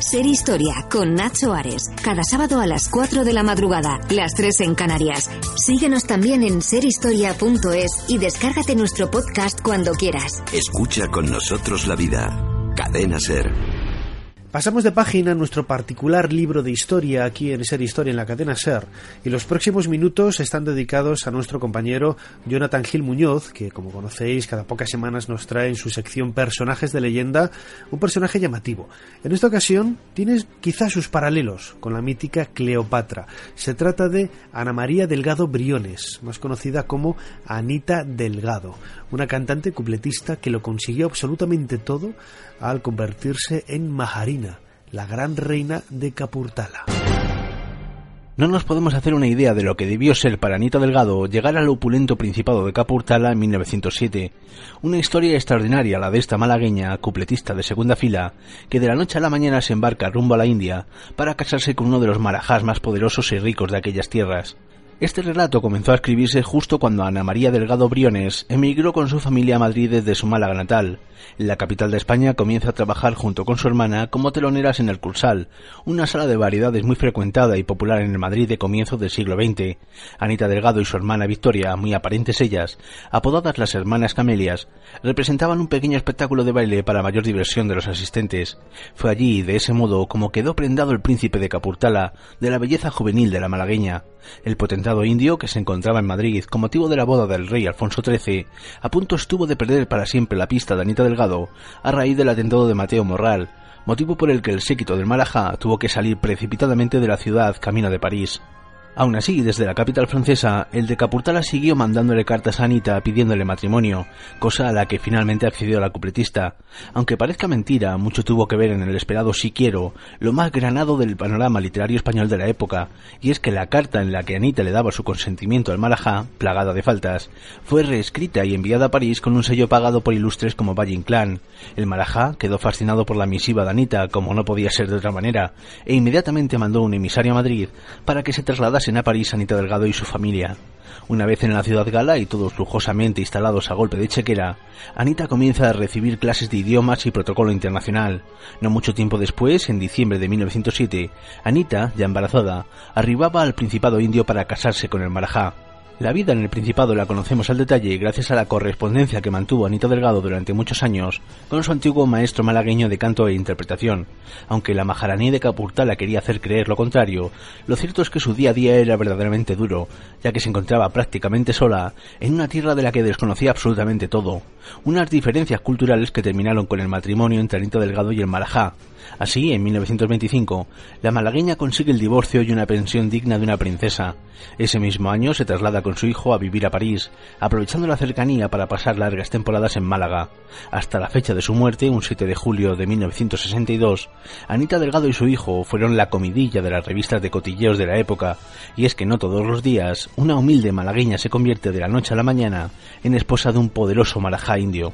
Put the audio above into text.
Ser Historia con Nacho Ares. Cada sábado a las 4 de la madrugada, las 3 en Canarias. Síguenos también en serhistoria.es y descárgate nuestro podcast cuando quieras. Escucha con nosotros la vida. Cadena Ser. Pasamos de página a nuestro particular libro de historia aquí en Ser Historia en la cadena Ser y los próximos minutos están dedicados a nuestro compañero Jonathan Gil Muñoz, que como conocéis cada pocas semanas nos trae en su sección Personajes de leyenda un personaje llamativo. En esta ocasión tiene quizás sus paralelos con la mítica Cleopatra. Se trata de Ana María Delgado Briones, más conocida como Anita Delgado, una cantante cupletista que lo consiguió absolutamente todo al convertirse en La gran reina de Capurtala. No nos podemos hacer una idea de lo que debió ser para Anita Delgado llegar al opulento Principado de Capurtala en 1907. Una historia extraordinaria la de esta malagueña, cupletista de segunda fila, que de la noche a la mañana se embarca rumbo a la India para casarse con uno de los marajás más poderosos y ricos de aquellas tierras. Este relato comenzó a escribirse justo cuando Ana María Delgado Briones emigró con su familia a Madrid desde su Málaga natal. La capital de España comienza a trabajar junto con su hermana como teloneras en el Cursal, una sala de variedades muy frecuentada y popular en el Madrid de comienzos del siglo XX. Anita Delgado y su hermana Victoria, muy aparentes ellas, apodadas las hermanas Camelias, representaban un pequeño espectáculo de baile para mayor diversión de los asistentes. Fue allí, de ese modo, como quedó prendado el príncipe de Capurtala de la belleza juvenil de la malagueña. El potentado indio, que se encontraba en Madrid con motivo de la boda del rey Alfonso XIII, a punto estuvo de perder para siempre la pista de Anita Delgado a raíz del atentado de Mateo Morral, motivo por el que el séquito del Marajá tuvo que salir precipitadamente de la ciudad camino de París. Aún así, desde la capital francesa, el de Capurtala siguió mandándole cartas a Anita pidiéndole matrimonio, cosa a la que finalmente accedió la cupletista. Aunque parezca mentira, mucho tuvo que ver en el esperado si quiero, lo más granado del panorama literario español de la época, y es que la carta en la que Anita le daba su consentimiento al Marajá, plagada de faltas, fue reescrita y enviada a París con un sello pagado por ilustres como Valle Inclán. El Marajá quedó fascinado por la misiva de Anita, como no podía ser de otra manera, e inmediatamente mandó un emisario a Madrid para que se trasladase en a París Anita Delgado y su familia. Una vez en la ciudad gala y todos lujosamente instalados a golpe de chequera, Anita comienza a recibir clases de idiomas y protocolo internacional. No mucho tiempo después, en diciembre de 1907, Anita, ya embarazada, arribaba al Principado Indio para casarse con el Marajá. La vida en el Principado la conocemos al detalle gracias a la correspondencia que mantuvo Anita Delgado durante muchos años con su antiguo maestro malagueño de canto e interpretación. Aunque la majaraní de Capurtala quería hacer creer lo contrario, lo cierto es que su día a día era verdaderamente duro, ya que se encontraba prácticamente sola en una tierra de la que desconocía absolutamente todo. Unas diferencias culturales que terminaron con el matrimonio entre Anita Delgado y el Marajá. Así, en 1925, la malagueña consigue el divorcio y una pensión digna de una princesa. Ese mismo año se traslada con su hijo a vivir a París, aprovechando la cercanía para pasar largas temporadas en Málaga. Hasta la fecha de su muerte, un 7 de julio de 1962, Anita Delgado y su hijo fueron la comidilla de las revistas de cotilleos de la época, y es que no todos los días una humilde malagueña se convierte de la noche a la mañana en esposa de un poderoso marajá indio.